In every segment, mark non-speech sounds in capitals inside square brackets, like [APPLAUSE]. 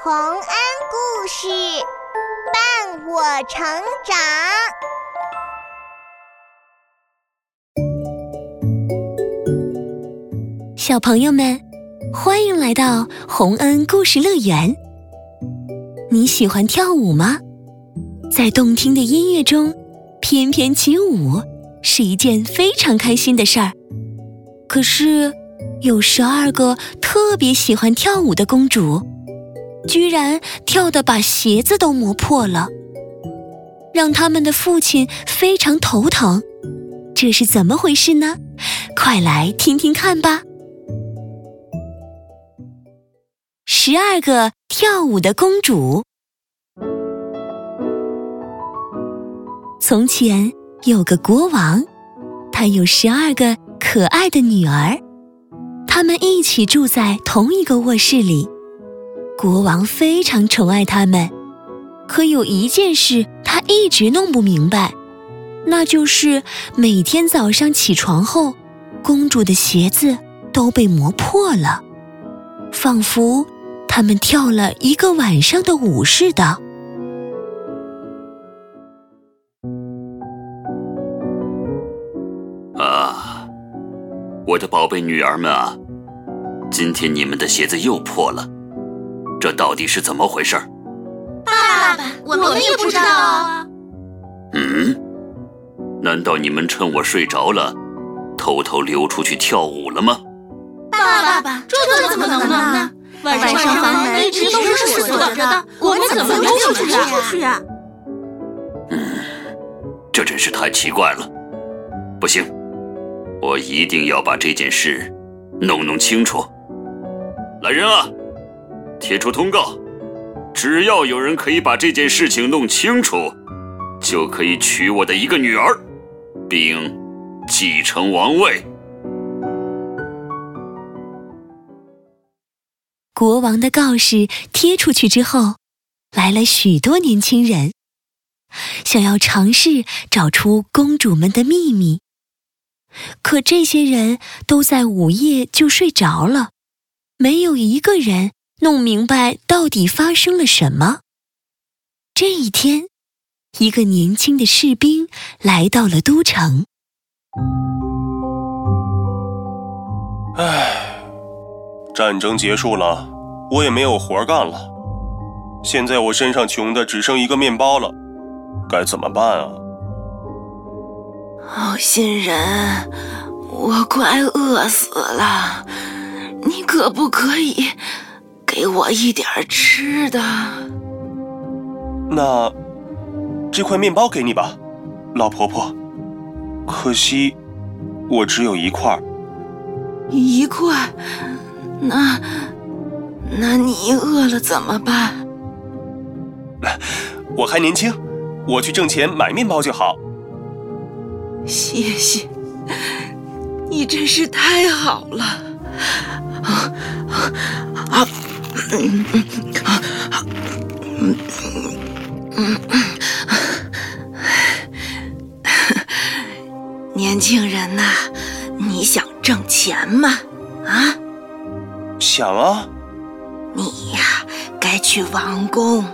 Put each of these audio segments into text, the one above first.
洪恩故事伴我成长，小朋友们，欢迎来到洪恩故事乐园。你喜欢跳舞吗？在动听的音乐中翩翩起舞是一件非常开心的事儿。可是，有十二个特别喜欢跳舞的公主，居然跳得把鞋子都磨破了，让他们的父亲非常头疼。这是怎么回事呢？快来听听看吧！十二个跳舞的公主。从前有个国王，他有十二个可爱的女儿，他们一起住在同一个卧室里。国王非常宠爱他们，可有一件事他一直弄不明白，那就是每天早上起床后，公主的鞋子都被磨破了，仿佛他们跳了一个晚上的舞似的。啊我的宝贝女儿们啊，今天你们的鞋子又破了，这到底是怎么回事？爸爸，我们也不知道啊。嗯，难道你们趁我睡着了，偷偷溜出去跳舞了吗？爸爸，这怎么能呢？晚上房门一直都是锁着的，我们怎么溜出去啊？嗯，这真是太奇怪了，不行。我一定要把这件事弄弄清楚。来人啊，贴出通告，只要有人可以把这件事情弄清楚，就可以娶我的一个女儿，并继承王位。国王的告示贴出去之后，来了许多年轻人，想要尝试找出公主们的秘密。可这些人都在午夜就睡着了，没有一个人弄明白到底发生了什么。这一天，一个年轻的士兵来到了都城。唉，战争结束了，我也没有活干了。现在我身上穷的只剩一个面包了，该怎么办啊？好心人，我快饿死了，你可不可以给我一点吃的？那这块面包给你吧，老婆婆。可惜我只有一块。一块？那那你饿了怎么办？我还年轻，我去挣钱买面包就好。谢谢，你真是太好了！啊啊年轻人呐，你想挣钱吗？啊？想啊！你呀，该去王宫。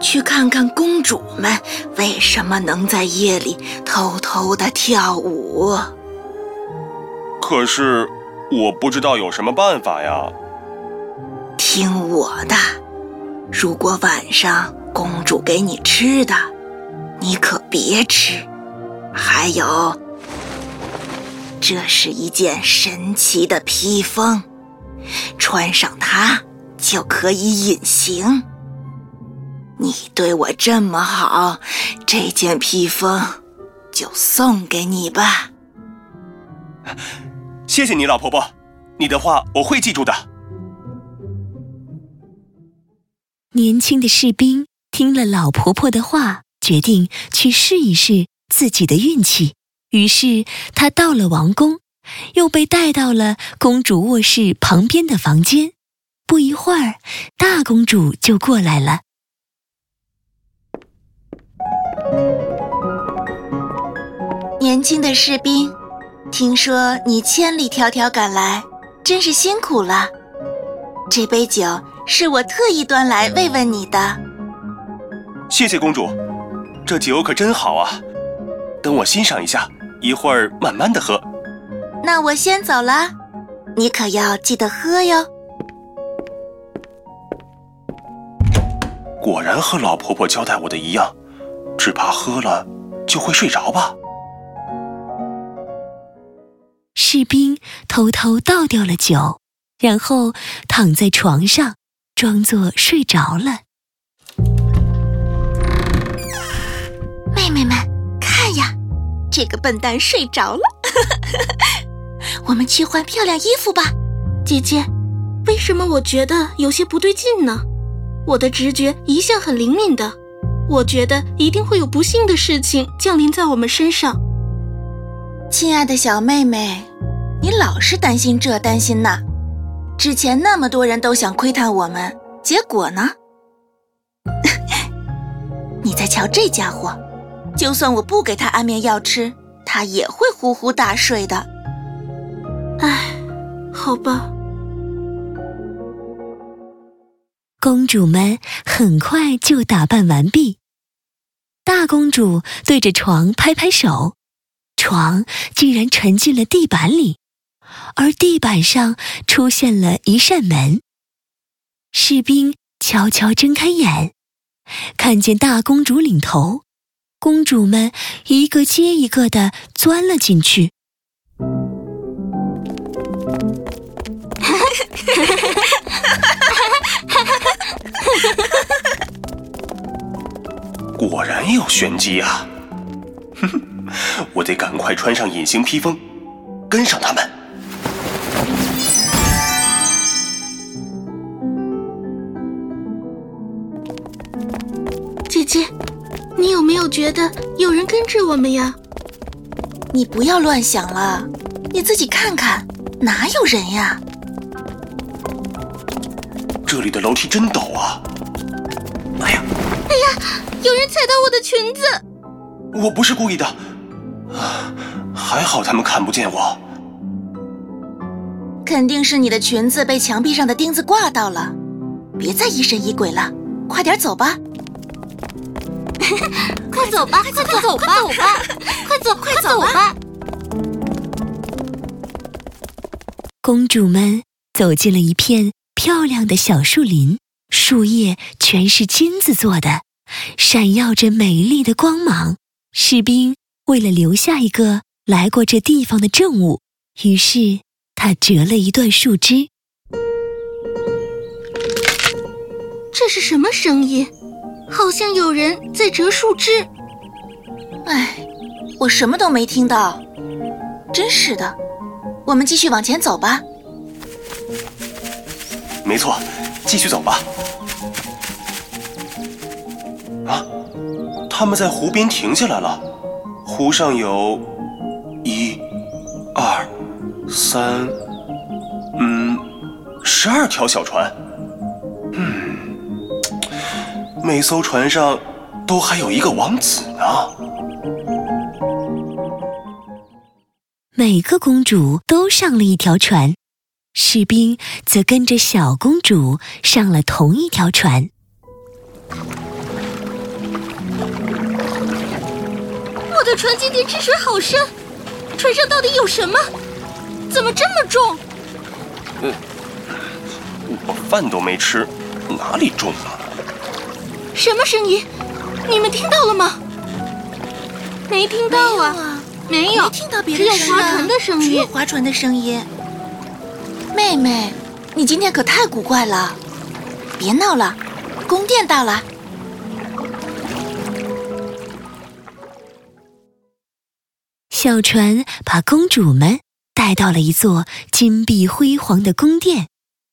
去看看公主们为什么能在夜里偷偷的跳舞。可是我不知道有什么办法呀。听我的，如果晚上公主给你吃的，你可别吃。还有，这是一件神奇的披风，穿上它就可以隐形。你对我这么好，这件披风就送给你吧。谢谢你，老婆婆，你的话我会记住的。年轻的士兵听了老婆婆的话，决定去试一试自己的运气。于是他到了王宫，又被带到了公主卧室旁边的房间。不一会儿，大公主就过来了。年轻的士兵，听说你千里迢迢赶来，真是辛苦了。这杯酒是我特意端来慰问你的。谢谢公主，这酒可真好啊！等我欣赏一下，一会儿慢慢的喝。那我先走了，你可要记得喝哟。果然和老婆婆交代我的一样，只怕喝了就会睡着吧。士兵偷偷倒掉了酒，然后躺在床上，装作睡着了。妹妹们，看呀，这个笨蛋睡着了。[LAUGHS] 我们去换漂亮衣服吧。姐姐，为什么我觉得有些不对劲呢？我的直觉一向很灵敏的，我觉得一定会有不幸的事情降临在我们身上。亲爱的小妹妹，你老是担心这担心那。之前那么多人都想窥探我们，结果呢？[LAUGHS] 你再瞧这家伙，就算我不给他安眠药吃，他也会呼呼大睡的。唉，好吧。公主们很快就打扮完毕。大公主对着床拍拍手，床竟然沉进了地板里，而地板上出现了一扇门。士兵悄悄睁开眼，看见大公主领头，公主们一个接一个的钻了进去。哈哈哈果然有玄机啊！哼哼，我得赶快穿上隐形披风，跟上他们。姐姐，你有没有觉得有人跟着我们呀？你不要乱想了，你自己看看，哪有人呀？这里的楼梯真陡啊！哎呀，哎呀，有人踩到我的裙子！我不是故意的，啊，还好他们看不见我。肯定是你的裙子被墙壁上的钉子挂到了，别再疑神疑鬼了，快点走吧！[LAUGHS] 快走吧，快走吧，快走吧，快走，快走吧！公主们走进了一片。漂亮的小树林，树叶全是金子做的，闪耀着美丽的光芒。士兵为了留下一个来过这地方的证物，于是他折了一段树枝。这是什么声音？好像有人在折树枝。哎，我什么都没听到。真是的，我们继续往前走吧。没错，继续走吧。啊，他们在湖边停下来了。湖上有，一、二、三，嗯，十二条小船。嗯，每艘船上都还有一个王子呢。每个公主都上了一条船。士兵则跟着小公主上了同一条船。我的船今天吃水好深，船上到底有什么？怎么这么重？嗯，我饭都没吃，哪里重啊？什么声音？你们听到了吗？没听到啊，没有，没听到别的声音，只有划船的声音，只有划船的声音。妹妹，你今天可太古怪了！别闹了，宫殿到了。小船把公主们带到了一座金碧辉煌的宫殿，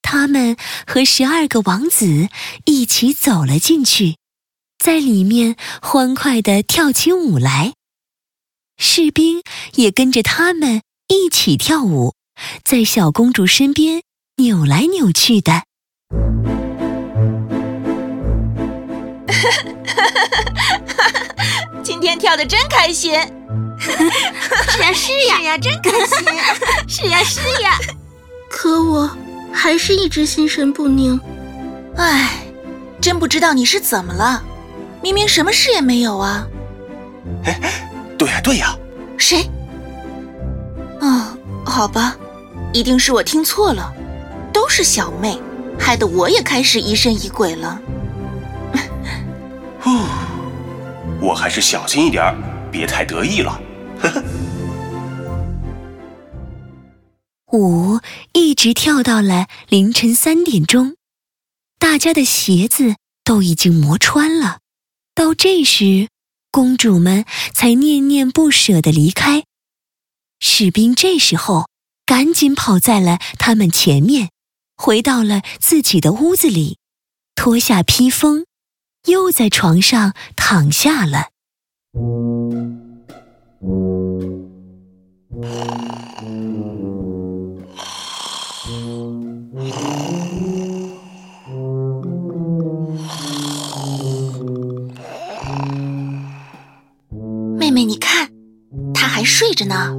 他们和十二个王子一起走了进去，在里面欢快地跳起舞来。士兵也跟着他们一起跳舞。在小公主身边扭来扭去的，[LAUGHS] 今天跳的真开心。是呀是呀 [LAUGHS] 是呀，真开心。[LAUGHS] 是呀是呀。可我还是一直心神不宁。唉，真不知道你是怎么了，明明什么事也没有啊。哎，对呀对呀，谁？哦，好吧，一定是我听错了，都是小妹，害得我也开始疑神疑鬼了。[LAUGHS] 呼，我还是小心一点儿，别太得意了。呵呵。舞一直跳到了凌晨三点钟，大家的鞋子都已经磨穿了。到这时，公主们才念念不舍地离开。士兵这时候赶紧跑在了他们前面，回到了自己的屋子里，脱下披风，又在床上躺下了。睡着呢。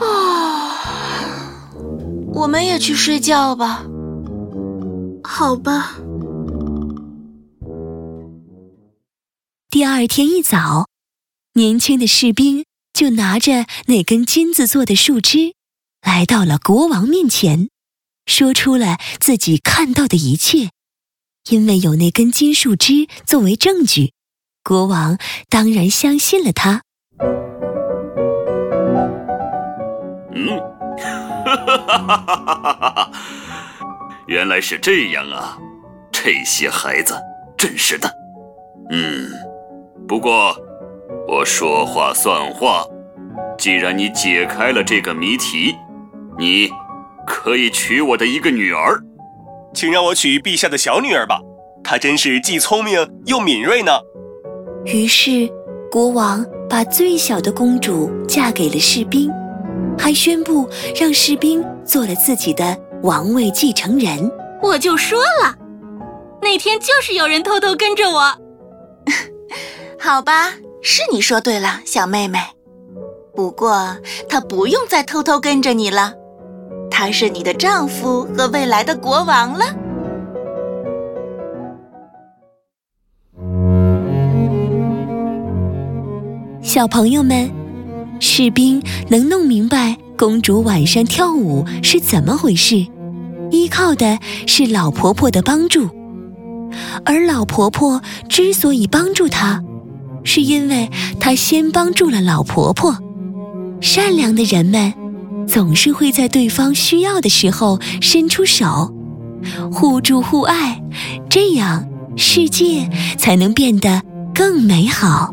啊，我们也去睡觉吧。好吧。第二天一早，年轻的士兵就拿着那根金子做的树枝，来到了国王面前，说出了自己看到的一切。因为有那根金树枝作为证据。国王当然相信了他。嗯，哈哈哈哈哈哈！原来是这样啊，这些孩子真是的。嗯，不过我说话算话，既然你解开了这个谜题，你可以娶我的一个女儿。请让我娶陛下的小女儿吧，她真是既聪明又敏锐呢。于是，国王把最小的公主嫁给了士兵，还宣布让士兵做了自己的王位继承人。我就说了，那天就是有人偷偷跟着我。[LAUGHS] 好吧，是你说对了，小妹妹。不过他不用再偷偷跟着你了，他是你的丈夫和未来的国王了。小朋友们，士兵能弄明白公主晚上跳舞是怎么回事，依靠的是老婆婆的帮助。而老婆婆之所以帮助她，是因为她先帮助了老婆婆。善良的人们总是会在对方需要的时候伸出手，互助互爱，这样世界才能变得更美好。